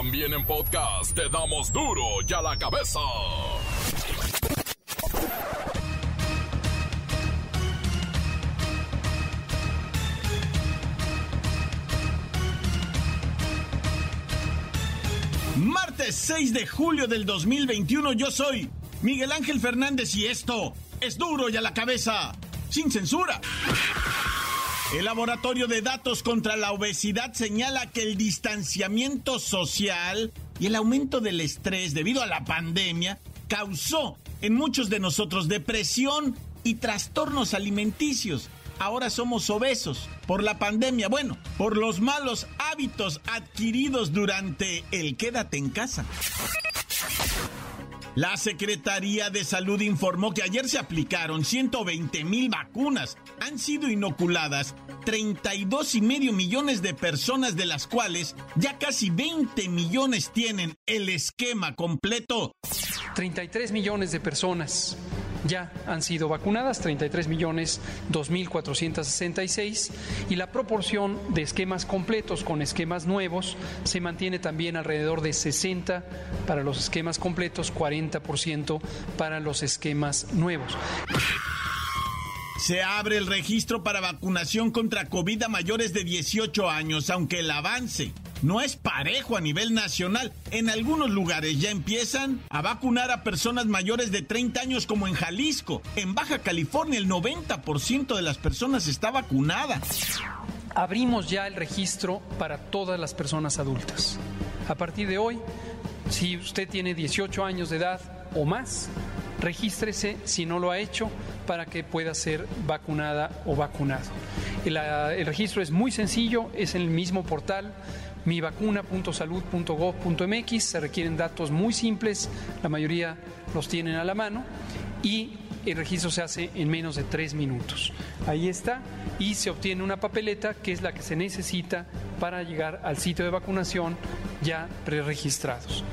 También en podcast te damos duro y a la cabeza. Martes 6 de julio del 2021 yo soy Miguel Ángel Fernández y esto es duro y a la cabeza, sin censura. El Laboratorio de Datos contra la Obesidad señala que el distanciamiento social y el aumento del estrés debido a la pandemia causó en muchos de nosotros depresión y trastornos alimenticios. Ahora somos obesos por la pandemia, bueno, por los malos hábitos adquiridos durante el quédate en casa. La Secretaría de Salud informó que ayer se aplicaron 120 mil vacunas. Han sido inoculadas 32 y medio millones de personas, de las cuales ya casi 20 millones tienen el esquema completo. 33 millones de personas ya han sido vacunadas, 33 millones 2.466, y la proporción de esquemas completos con esquemas nuevos se mantiene también alrededor de 60 para los esquemas completos, 40% para los esquemas nuevos. Se abre el registro para vacunación contra COVID a mayores de 18 años, aunque el avance no es parejo a nivel nacional. En algunos lugares ya empiezan a vacunar a personas mayores de 30 años como en Jalisco. En Baja California el 90% de las personas está vacunada. Abrimos ya el registro para todas las personas adultas. A partir de hoy, si usted tiene 18 años de edad o más, regístrese si no lo ha hecho para que pueda ser vacunada o vacunado. El, registro es muy sencillo, es el mismo portal mivacuna.salud.gov.mx. Se requieren datos muy simples, la mayoría los tienen a la mano y el registro se hace en menos de tres minutos. Ahí está y se obtiene una papeleta que es la que se necesita para llegar al sitio de vacunación ya preregistrados.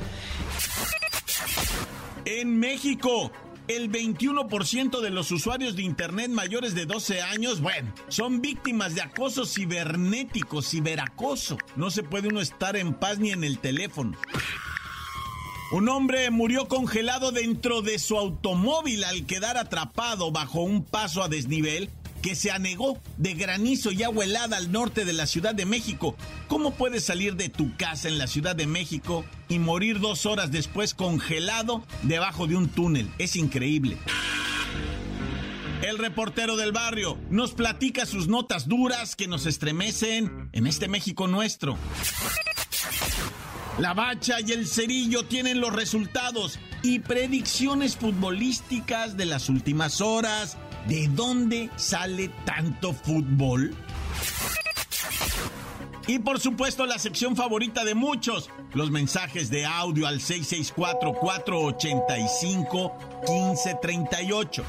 En México, el 21% de los usuarios de Internet mayores de 12 años, bueno, son víctimas de acoso cibernético, ciberacoso. No se puede uno estar en paz ni en el teléfono. Un hombre murió congelado dentro de su automóvil al quedar atrapado bajo un paso a desnivel que se anegó de granizo y agua helada al norte de la Ciudad de México. ¿Cómo puedes salir de tu casa en la Ciudad de México y morir dos horas después congelado debajo de un túnel? Es increíble. El reportero del barrio nos platica sus notas duras que nos estremecen en este México nuestro. La bacha y el cerillo tienen los resultados y predicciones futbolísticas de las últimas horas, ¿De dónde sale tanto fútbol? Y por supuesto la sección favorita de muchos, los mensajes de audio al 664-485-1538.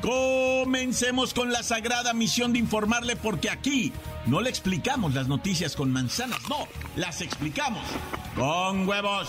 Comencemos con la sagrada misión de informarle porque aquí no le explicamos las noticias con manzanas, no, las explicamos con huevos.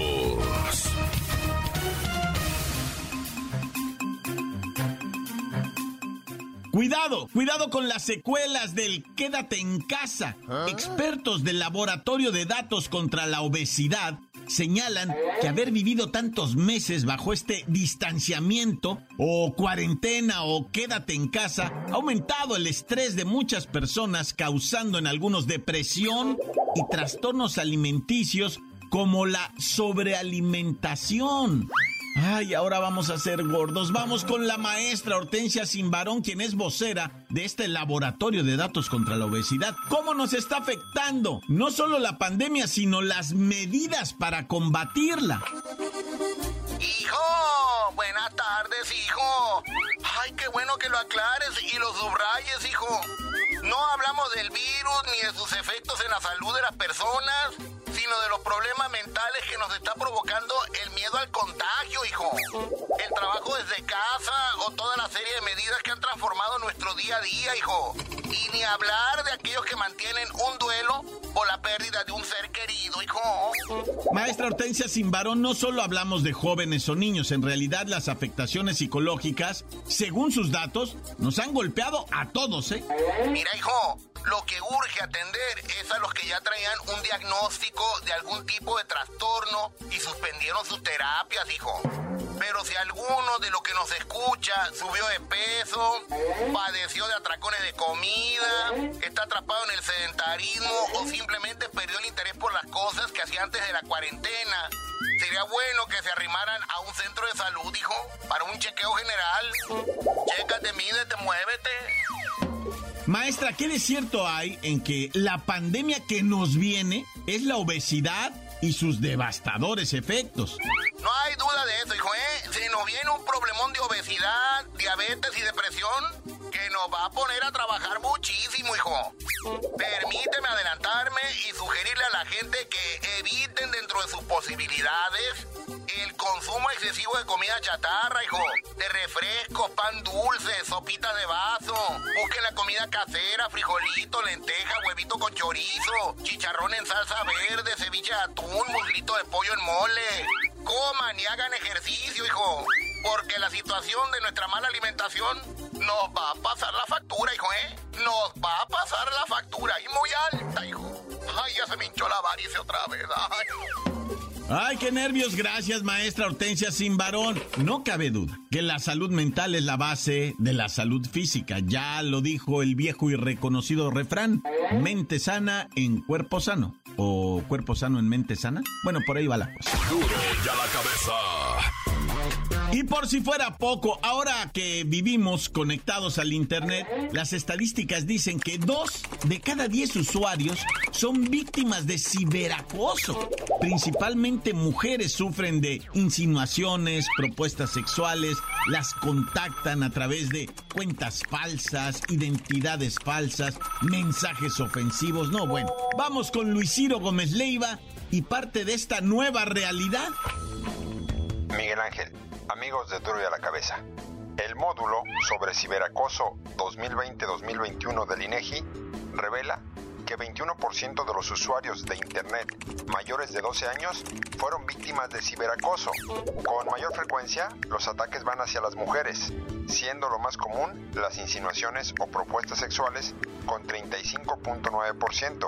Cuidado, cuidado con las secuelas del quédate en casa. Expertos del Laboratorio de Datos contra la Obesidad señalan que haber vivido tantos meses bajo este distanciamiento o cuarentena o quédate en casa ha aumentado el estrés de muchas personas causando en algunos depresión y trastornos alimenticios como la sobrealimentación. Ay, ahora vamos a ser gordos. Vamos con la maestra Hortensia Simbarón, quien es vocera de este laboratorio de datos contra la obesidad. ¿Cómo nos está afectando no solo la pandemia, sino las medidas para combatirla? Hijo, buenas tardes, hijo. Ay, qué bueno que lo aclares y lo subrayes, hijo. No hablamos del virus ni de sus efectos en la salud de las personas sino de los problemas mentales que nos está provocando el miedo al contagio, hijo. El trabajo desde casa o toda la serie de medidas que han transformado nuestro día a día, hijo. Y ni hablar de aquellos que mantienen un duelo por la pérdida de un ser querido, hijo. Maestra Hortensia sin varón, no solo hablamos de jóvenes o niños, en realidad las afectaciones psicológicas, según sus datos, nos han golpeado a todos, ¿eh? Mira, hijo, lo que urge atender es a los que ya traían un diagnóstico de algún tipo de trastorno y suspendieron sus terapias, hijo. Pero si alguno de los que nos escucha subió de peso, padeció de atracones de comida, está atrapado en el sedentarismo o simplemente perdió el interés por las cosas que hacía antes de la cuarentena, sería bueno que se arrimaran a un centro de salud, hijo, para un chequeo general. Chécate, mídete, muévete. Maestra, ¿qué de cierto hay en que la pandemia que nos viene es la obesidad y sus devastadores efectos? No hay duda de eso, hijo, ¿eh? Si nos viene un problemón de obesidad, diabetes y depresión, que nos va a poner a trabajar muchísimo, hijo. Permíteme adelantarme y sugerirle a la gente que dentro de sus posibilidades el consumo excesivo de comida chatarra, hijo. De refrescos, pan dulce, sopitas de vaso. Busquen la comida casera, frijolito, lenteja, huevito con chorizo, chicharrón en salsa verde, ceviche de atún, muslito de pollo en mole. Coman y hagan ejercicio, hijo. Porque la situación de nuestra mala alimentación nos va a pasar la factura, hijo, ¿eh? Nos va a pasar la factura y muy alta, hijo. Ay, ya se me hinchó la varice otra vez. Ay. Ay, qué nervios, gracias maestra Hortensia Sin varón. No cabe duda que la salud mental es la base de la salud física. Ya lo dijo el viejo y reconocido refrán, mente sana en cuerpo sano. ¿O cuerpo sano en mente sana? Bueno, por ahí va la cosa. Duro ya la cabeza. Y por si fuera poco, ahora que vivimos conectados al Internet, las estadísticas dicen que dos de cada diez usuarios son víctimas de ciberacoso. Principalmente mujeres sufren de insinuaciones, propuestas sexuales, las contactan a través de cuentas falsas, identidades falsas, mensajes ofensivos. No, bueno, vamos con Luis Ciro Gómez Leiva y parte de esta nueva realidad. Miguel Ángel amigos de Duro y a la Cabeza. El módulo sobre ciberacoso 2020-2021 del INEGI revela que 21% de los usuarios de Internet mayores de 12 años fueron víctimas de ciberacoso. Con mayor frecuencia, los ataques van hacia las mujeres, siendo lo más común las insinuaciones o propuestas sexuales con 35.9%,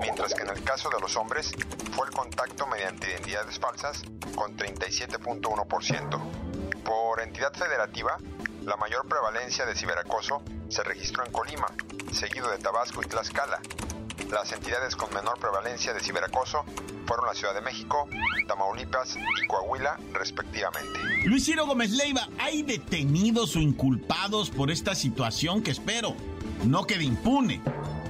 mientras que en el caso de los hombres fue el contacto mediante identidades falsas con 37.1%. Por entidad federativa, la mayor prevalencia de ciberacoso se registró en Colima, seguido de Tabasco y Tlaxcala. Las entidades con menor prevalencia de ciberacoso fueron la Ciudad de México, Tamaulipas y Coahuila, respectivamente. Luis Ciro Gómez Leiva, ¿hay detenidos o inculpados por esta situación que espero no quede impune?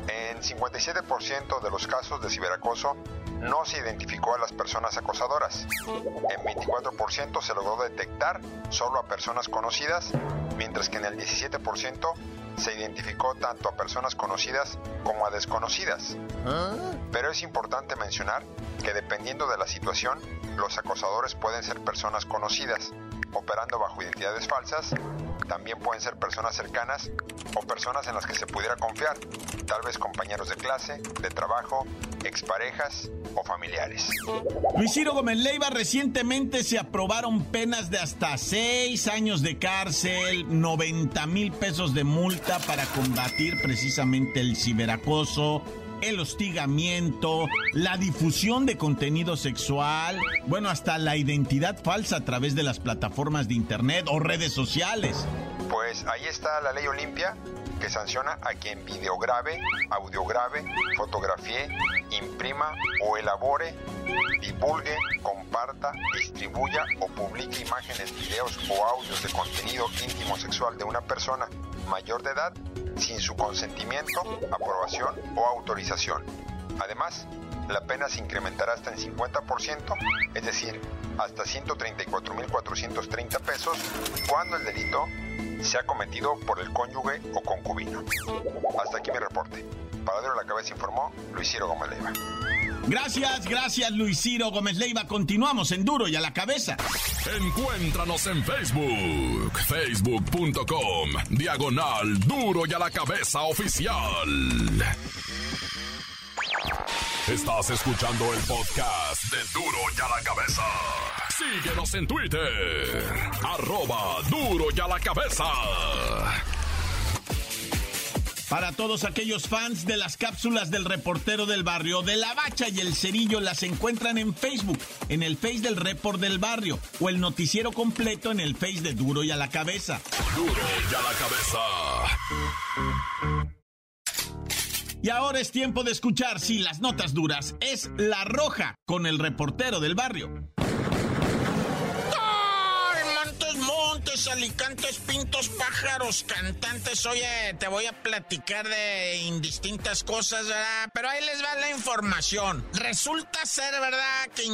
En 57% de los casos de ciberacoso no se identificó a las personas acosadoras. En 24% se logró detectar solo a personas conocidas, mientras que en el 17% se identificó tanto a personas conocidas como a desconocidas. Pero es importante mencionar que dependiendo de la situación, los acosadores pueden ser personas conocidas, operando bajo identidades falsas, también pueden ser personas cercanas o personas en las que se pudiera confiar, tal vez compañeros de clase, de trabajo, exparejas o familiares. Luis Ciro Gómez Leiva, recientemente se aprobaron penas de hasta seis años de cárcel, 90 mil pesos de multa para combatir precisamente el ciberacoso, el hostigamiento, la difusión de contenido sexual, bueno, hasta la identidad falsa a través de las plataformas de internet o redes sociales. Pues ahí está la ley Olimpia que sanciona a quien videograve, audiograve, fotografíe, imprima o elabore, divulgue, comparta, distribuya o publique imágenes, videos o audios de contenido íntimo sexual de una persona mayor de edad sin su consentimiento, aprobación o autorización. Además, la pena se incrementará hasta en 50%, es decir, hasta 134.430 pesos cuando el delito sea cometido por el cónyuge o concubino. Hasta aquí mi reporte. Para la cabeza informó Luis Ciro Gómez Leiva. Gracias, gracias Luis Ciro Gómez Leiva. Continuamos en Duro y a la cabeza. Encuéntranos en Facebook, facebook.com, diagonal Duro y a la cabeza oficial. Estás escuchando el podcast de Duro y a la cabeza. Síguenos en Twitter, arroba Duro y a la cabeza. Para todos aquellos fans de las cápsulas del reportero del barrio, de la bacha y el cerillo las encuentran en Facebook, en el Face del Report del Barrio, o el noticiero completo en el Face de Duro y a la cabeza. Duro y a la cabeza. Y ahora es tiempo de escuchar si las notas duras es La Roja con el reportero del barrio. Alicantes, pintos, pájaros, cantantes. Oye, te voy a platicar de indistintas cosas, ¿verdad? Pero ahí les va la información. Resulta ser, ¿verdad? Que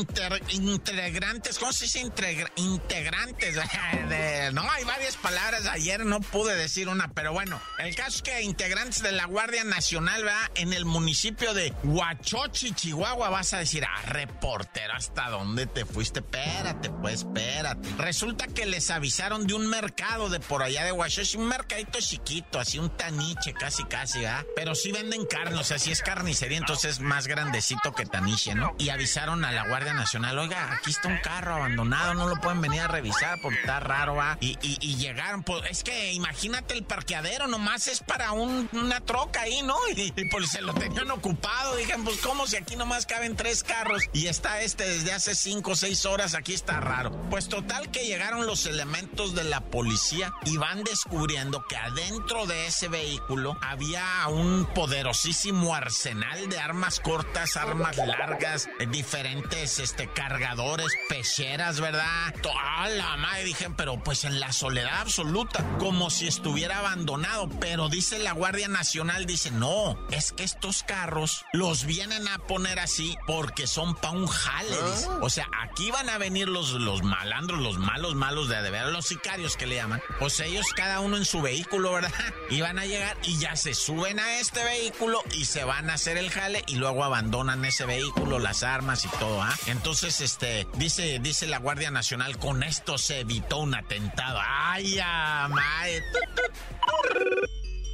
integrantes, ¿cómo se dice integrantes? no, hay varias palabras. Ayer no pude decir una, pero bueno. El caso es que integrantes de la Guardia Nacional, ¿verdad? En el municipio de Huachochi, Chihuahua, vas a decir, ah, reportero, ¿hasta dónde te fuiste? Espérate, pues, espérate. Resulta que les avisaron de un mercado de por allá de Washington, un mercadito chiquito, así un taniche casi casi, ¿ah? Pero sí venden carne, o sea, sí es carnicería, entonces es más grandecito que taniche, ¿no? Y avisaron a la Guardia Nacional, oiga, aquí está un carro abandonado, no lo pueden venir a revisar porque está raro, ¿ah? Y, y, llegaron, pues es que imagínate el parqueadero, nomás es para una troca ahí, ¿no? Y, y pues se lo tenían ocupado, dijeron, pues cómo si aquí nomás caben tres carros y está este desde hace cinco o seis horas, aquí está raro. Pues total que llegaron los elementos de la policía y van descubriendo que adentro de ese vehículo había un poderosísimo arsenal de armas cortas, armas largas, diferentes este, cargadores, pecheras, ¿verdad? Toda la madre dije, pero pues en la soledad absoluta, como si estuviera abandonado. Pero dice la Guardia Nacional, dice, no, es que estos carros los vienen a poner así porque son pa' un jale, ah. O sea, aquí van a venir los, los malandros, los malos, malos de, de ver, los sicarios que le llaman, pues ellos cada uno en su vehículo, ¿verdad? Y van a llegar y ya se suben a este vehículo y se van a hacer el jale y luego abandonan ese vehículo, las armas y todo, ¿ah? Entonces, este, dice, dice la Guardia Nacional, con esto se evitó un atentado. ¡Ay, ya,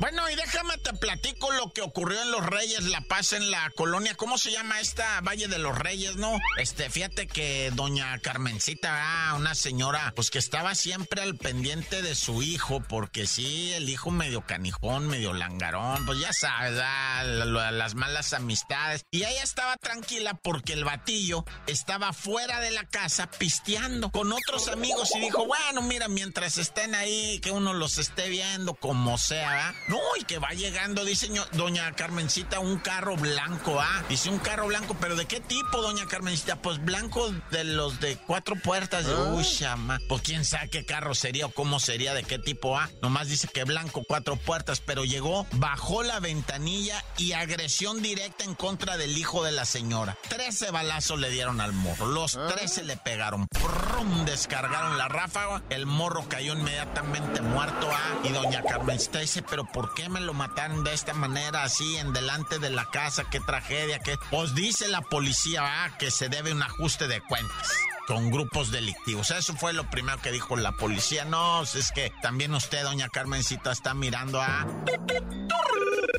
bueno, y déjame te platico lo que ocurrió en Los Reyes, La Paz, en la colonia. ¿Cómo se llama esta Valle de los Reyes, no? Este, fíjate que doña Carmencita, ah, una señora, pues que estaba siempre al pendiente de su hijo, porque sí, el hijo medio canijón, medio langarón, pues ya sabes, ah, las malas amistades. Y ella estaba tranquila porque el batillo estaba fuera de la casa pisteando con otros amigos y dijo, bueno, mira, mientras estén ahí, que uno los esté viendo como sea, no, y que va llegando, dice doña Carmencita, un carro blanco, ah. Dice un carro blanco, pero ¿de qué tipo, doña Carmencita? Pues blanco de los de cuatro puertas. Ah. Uy, chama. Pues quién sabe qué carro sería o cómo sería, de qué tipo, ah. Nomás dice que blanco, cuatro puertas, pero llegó, bajó la ventanilla y agresión directa en contra del hijo de la señora. Trece balazos le dieron al morro. Los ah. trece le pegaron. Prum, descargaron la ráfaga. El morro cayó inmediatamente muerto, ah. Y doña Carmencita dice, pero ¿por qué me lo mataron de esta manera, así, en delante de la casa? ¿Qué tragedia? ¿Qué? Pues dice la policía que se debe un ajuste de cuentas con grupos delictivos. Eso fue lo primero que dijo la policía. No, es que también usted, doña Carmencita, está mirando a...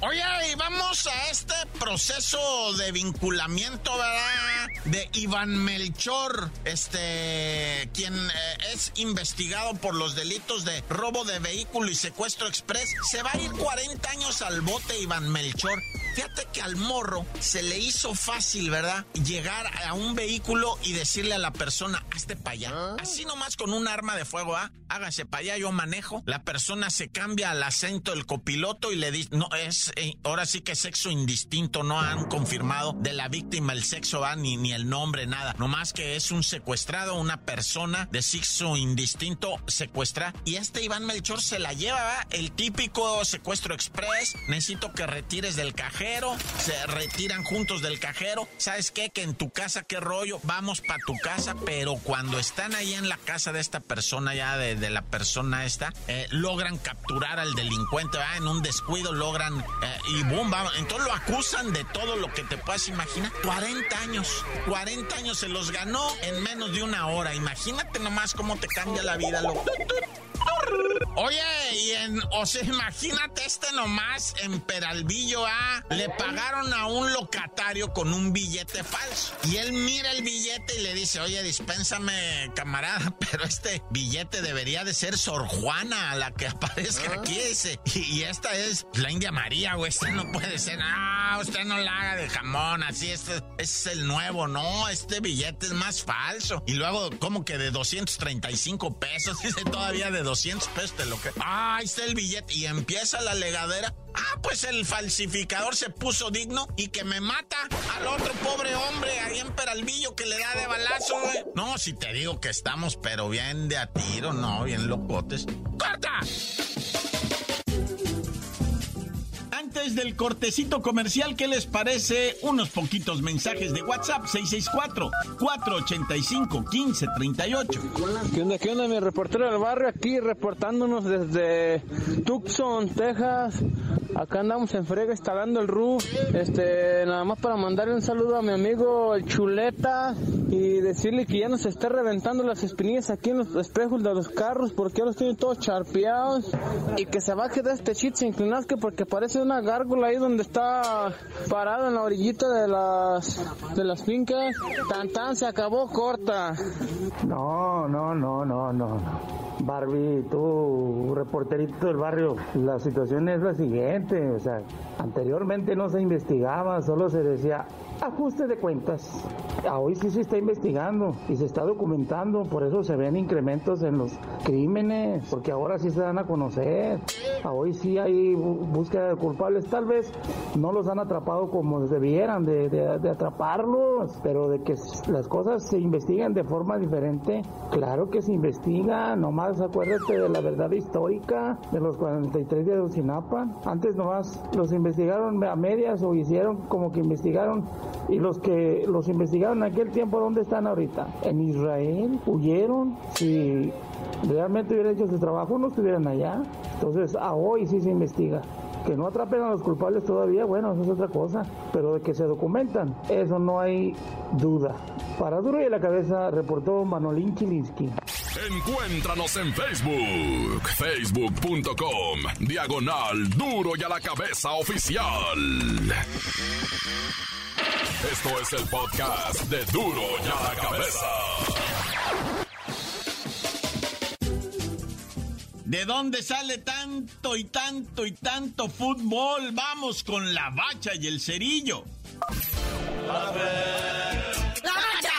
Oye, y vamos a este proceso de vinculamiento, ¿verdad? De Iván Melchor, este, quien eh, es investigado por los delitos de robo de vehículo y secuestro express. Se va a ir 40 años al bote Iván Melchor. Fíjate que al morro se le hizo fácil, ¿verdad? Llegar a un vehículo y decirle a la persona, hazte para allá. Ah. Así nomás con un arma de fuego, ¿ah? Hágase para allá, yo manejo. La persona se cambia al acento del copiloto y le dice, no, es, eh, ahora sí que sexo indistinto, no han confirmado de la víctima el sexo, ¿ah? Ni, ni el nombre, nada. Nomás que es un secuestrado, una persona de sexo indistinto secuestra. Y este Iván Melchor se la lleva, ¿verdad? El típico secuestro express. Necesito que retires del cajero se retiran juntos del cajero. ¿Sabes qué? Que en tu casa, qué rollo, vamos para tu casa, pero cuando están ahí en la casa de esta persona, ya de, la persona esta, eh, logran capturar al delincuente, ¿verdad? en un descuido logran eh, y boom, entonces lo acusan de todo lo que te puedas imaginar. 40 años, 40 años se los ganó en menos de una hora. Imagínate nomás cómo te cambia la vida. Oye, y en, o sea, imagínate este nomás en Peralvillo A, le pagaron a un locatario con un billete falso. Y él mira el billete y le dice, oye, dispénsame, camarada, pero este billete debería de ser Sor Juana, la que aparezca ah. aquí, ese. Y, esta es la India María, güey, este no puede ser, ah, usted no la haga de jamón, así, este, es el nuevo, no, este billete es más falso. Y luego, como que de 235 pesos, dice todavía de 200 pesos Ah, ahí está el billete. Y empieza la legadera. Ah, pues el falsificador se puso digno y que me mata al otro pobre hombre ahí en Peralvillo que le da de balazo, güey. No, si te digo que estamos, pero bien de a tiro, no, bien locotes. ¡Corta! Antes del cortecito comercial, ¿qué les parece? Unos poquitos mensajes de WhatsApp 664-485-1538. ¿Qué onda, qué onda, mi reportero del barrio? Aquí reportándonos desde Tucson, Texas. Acá andamos en frega instalando el roof. Este, nada más para mandarle un saludo a mi amigo el Chuleta y decirle que ya nos está reventando las espinillas aquí en los espejos de los carros porque los tienen todos charpeados y que se baje de este chit sin inclinarse porque parece una gárgola ahí donde está parado en la orillita de las de las fincas. Tan tan se acabó corta. No, no, no, no, no. Barbie, tú, reporterito del barrio, la situación es la siguiente, o sea, anteriormente no se investigaba, solo se decía, ajuste de cuentas. Hoy sí se está investigando y se está documentando, por eso se ven incrementos en los crímenes, porque ahora sí se dan a conocer. Hoy sí hay búsqueda de culpables, tal vez no los han atrapado como debieran de, de, atraparlos, pero de que las cosas se investigan de forma diferente, claro que se investiga, nomás acuérdate de la verdad histórica de los 43 de Ocinapa. Antes nomás los investigaron a medias o hicieron como que investigaron y los que los investigaron en aquel tiempo, ¿dónde están ahorita? ¿En Israel? ¿Huyeron? Si realmente hubieran hecho su trabajo, no estuvieran allá. Entonces, a hoy sí se investiga. Que no atrapen a los culpables todavía, bueno, eso es otra cosa. Pero de que se documentan, eso no hay duda. Para Duro y la Cabeza, reportó Manolín Chilinsky. Encuéntranos en Facebook, facebook.com, diagonal Duro y a la Cabeza Oficial. Esto es el podcast de Duro y a la Cabeza. ¿De dónde sale tanto y tanto y tanto fútbol? Vamos con la bacha y el cerillo. ¡La bacha!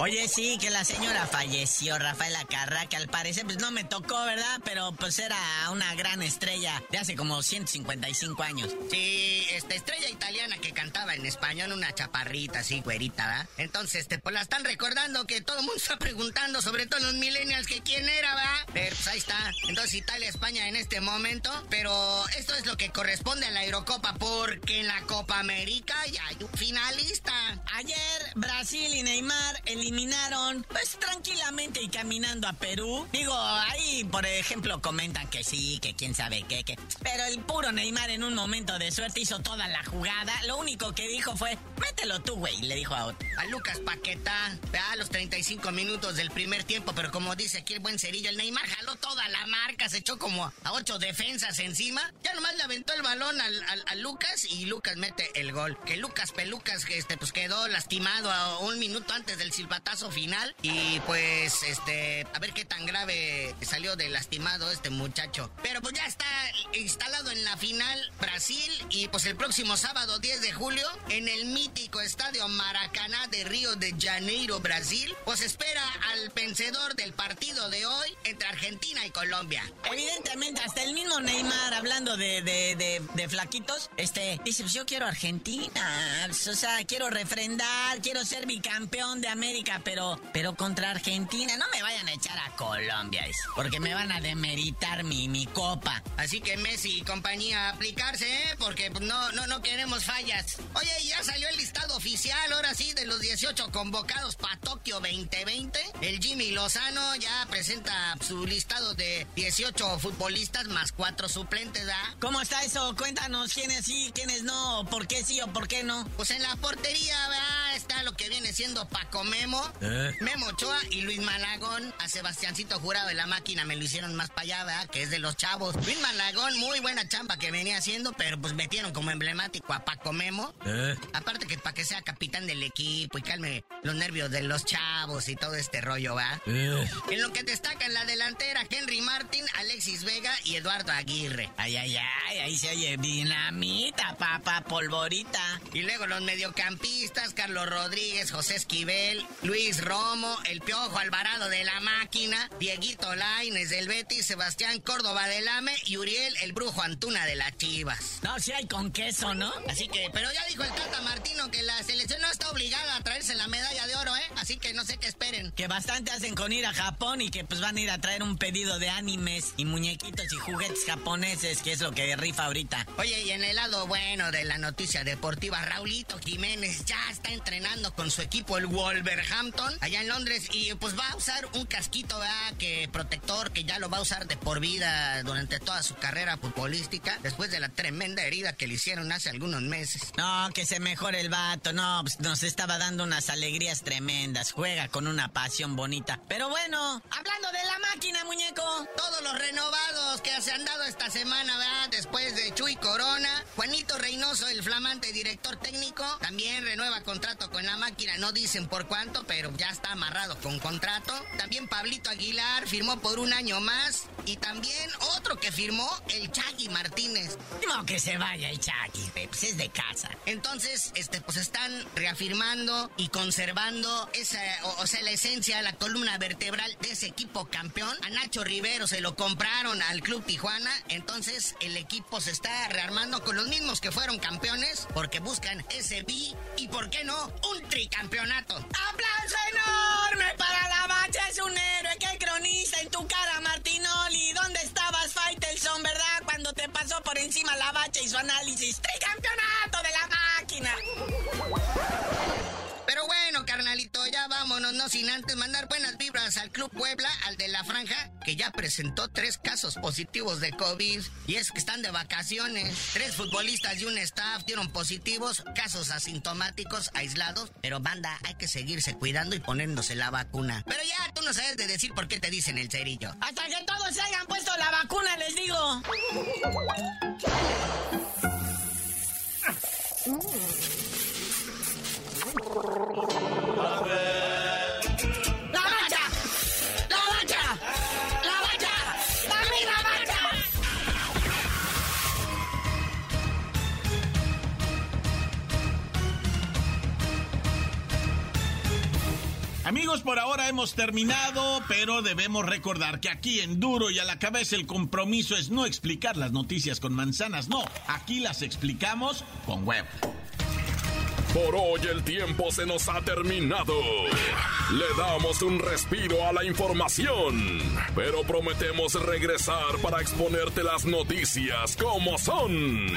Oye, sí, que la señora falleció, Rafael Acarra, que al parecer pues no me tocó, ¿verdad? Pero pues era una gran estrella de hace como 155 años. Sí, esta estrella italiana que cantaba en español, una chaparrita así, güerita, ¿verdad? Entonces, este, pues la están recordando que todo el mundo está preguntando, sobre todo los millennials, que quién era, ¿verdad? Pero pues ahí está. Entonces, Italia, España en este momento, pero esto es lo que corresponde a la Eurocopa, porque en la Copa América ya hay un finalista. Ayer Brasil y Neymar eliminaron, pues tranquilamente y caminando a Perú. Digo, ahí por ejemplo comentan que sí, que quién sabe qué, que. Pero el puro Neymar en un momento de suerte hizo toda la jugada. Lo único que dijo fue, mételo tú, güey, le dijo a otro. A Lucas Paqueta, a los 35 minutos del primer tiempo, pero como dice aquí el buen cerillo, el Neymar jaló toda la marca, se echó como a ocho defensas encima. Ya nomás le aventó el balón al, a Lucas y Lucas mete el gol. Que Lucas Pelucas, este, pues quedó lastimado a un minuto antes del silbato batazo final y pues este, a ver qué tan grave salió de lastimado este muchacho. Pero pues ya está instalado en la final Brasil y pues el próximo sábado 10 de julio en el mítico estadio Maracaná de Río de Janeiro, Brasil, pues espera al vencedor del partido de hoy entre Argentina y Colombia. Evidentemente, hasta el mismo Neymar, hablando de, de, de, flaquitos, este, dice, pues yo quiero Argentina, o sea, quiero refrendar, quiero ser bicampeón de América, pero, pero contra Argentina, no me vayan a echar a Colombia, porque me van a demeritar mi, mi copa. Así que Messi y compañía, aplicarse, ¿eh? Porque no, no, no queremos fallas. Oye, ya salió el listado oficial, ahora sí, de los 18 convocados para Tokio 2020. El Jimmy Lozano ya presenta su listado de 18 futbolistas más 4 suplentes, ¿verdad? ¿Cómo está eso? Cuéntanos quiénes sí, quiénes no, por qué sí o por qué no. Pues en la portería, ¿verdad? Está lo que viene siendo Paco Memo, ¿Eh? Memo Ochoa y Luis Malagón. A Sebastiancito Jurado de la máquina me lo hicieron más para allá, ¿verdad? Que es de los chavos. Luis Malagón, muy buena chamba que venía haciendo, pero pues metieron como emblemático a Paco Memo. ¿Eh? Aparte que para que sea capitán del equipo y calme los nervios de los chavos y todo este rollo, ¿va? Eh. En lo que destaca en la delantera, Henry Martin, Alexis Vega y Eduardo Aguirre. Ay, ay, ay, ahí se oye dinamita, papá, polvorita. Y luego los mediocampistas, Carlos Rodríguez, José Esquivel, Luis Romo, el Piojo Alvarado de la Máquina, Dieguito Laines del Betis, Sebastián Córdoba del AME y Uriel el Brujo Antuna de las Chivas. No, si hay con queso, ¿no? Así que, pero ya dijo el Tata Martino que obligada a traerse la medalla de oro, ¿eh? Así que no sé qué esperen. Que bastante hacen con ir a Japón y que pues van a ir a traer un pedido de animes y muñequitos y juguetes japoneses, que es lo que rifa ahorita. Oye, y en el lado bueno de la noticia deportiva, Raulito Jiménez ya está entrenando con su equipo, el Wolverhampton, allá en Londres, y pues va a usar un casquito, ¿verdad? Que protector, que ya lo va a usar de por vida durante toda su carrera futbolística, después de la tremenda herida que le hicieron hace algunos meses. No, que se mejore el vato, no, pues nos estaba dando unas alegrías tremendas, juega con una pasión bonita. Pero bueno, hablando de la máquina, muñeco. Todos los renovados que se han dado esta semana, ¿verdad? Después de Chuy Corona, Juanito Reynoso, el flamante director técnico, también renueva contrato con la máquina. No dicen por cuánto, pero ya está amarrado con contrato. También Pablito Aguilar firmó por un año más. Y también otro que firmó, el Chagui Martínez. No, que se vaya el Chagui, pues es de casa. Entonces, este, pues están reafirmando y conservando esa, o, sea, la esencia, la columna vertebral de ese equipo campeón. A Nacho Rivero se lo compraron al Club Tijuana. Entonces, el equipo se está rearmando con los mismos que fueron campeones porque buscan ese B y, ¿por qué no? Un tricampeonato. ¡Aplauso enorme para la bacha! Es un héroe. ¡Qué cronista en tu cara, Martinoli! ¿Dónde estabas, Faitelson, verdad? Cuando te pasó por encima la bacha y su análisis. ¡Tricampeonato de la máquina! No sin antes mandar buenas vibras al Club Puebla, al de la Franja, que ya presentó tres casos positivos de COVID. Y es que están de vacaciones. Tres futbolistas y un staff dieron positivos, casos asintomáticos, aislados. Pero banda, hay que seguirse cuidando y poniéndose la vacuna. Pero ya tú no sabes de decir por qué te dicen el cerillo. Hasta que todos se hayan puesto la vacuna, les digo. Amigos, por ahora hemos terminado, pero debemos recordar que aquí en Duro y a la cabeza el compromiso es no explicar las noticias con manzanas, no, aquí las explicamos con web. Por hoy el tiempo se nos ha terminado. Le damos un respiro a la información, pero prometemos regresar para exponerte las noticias como son.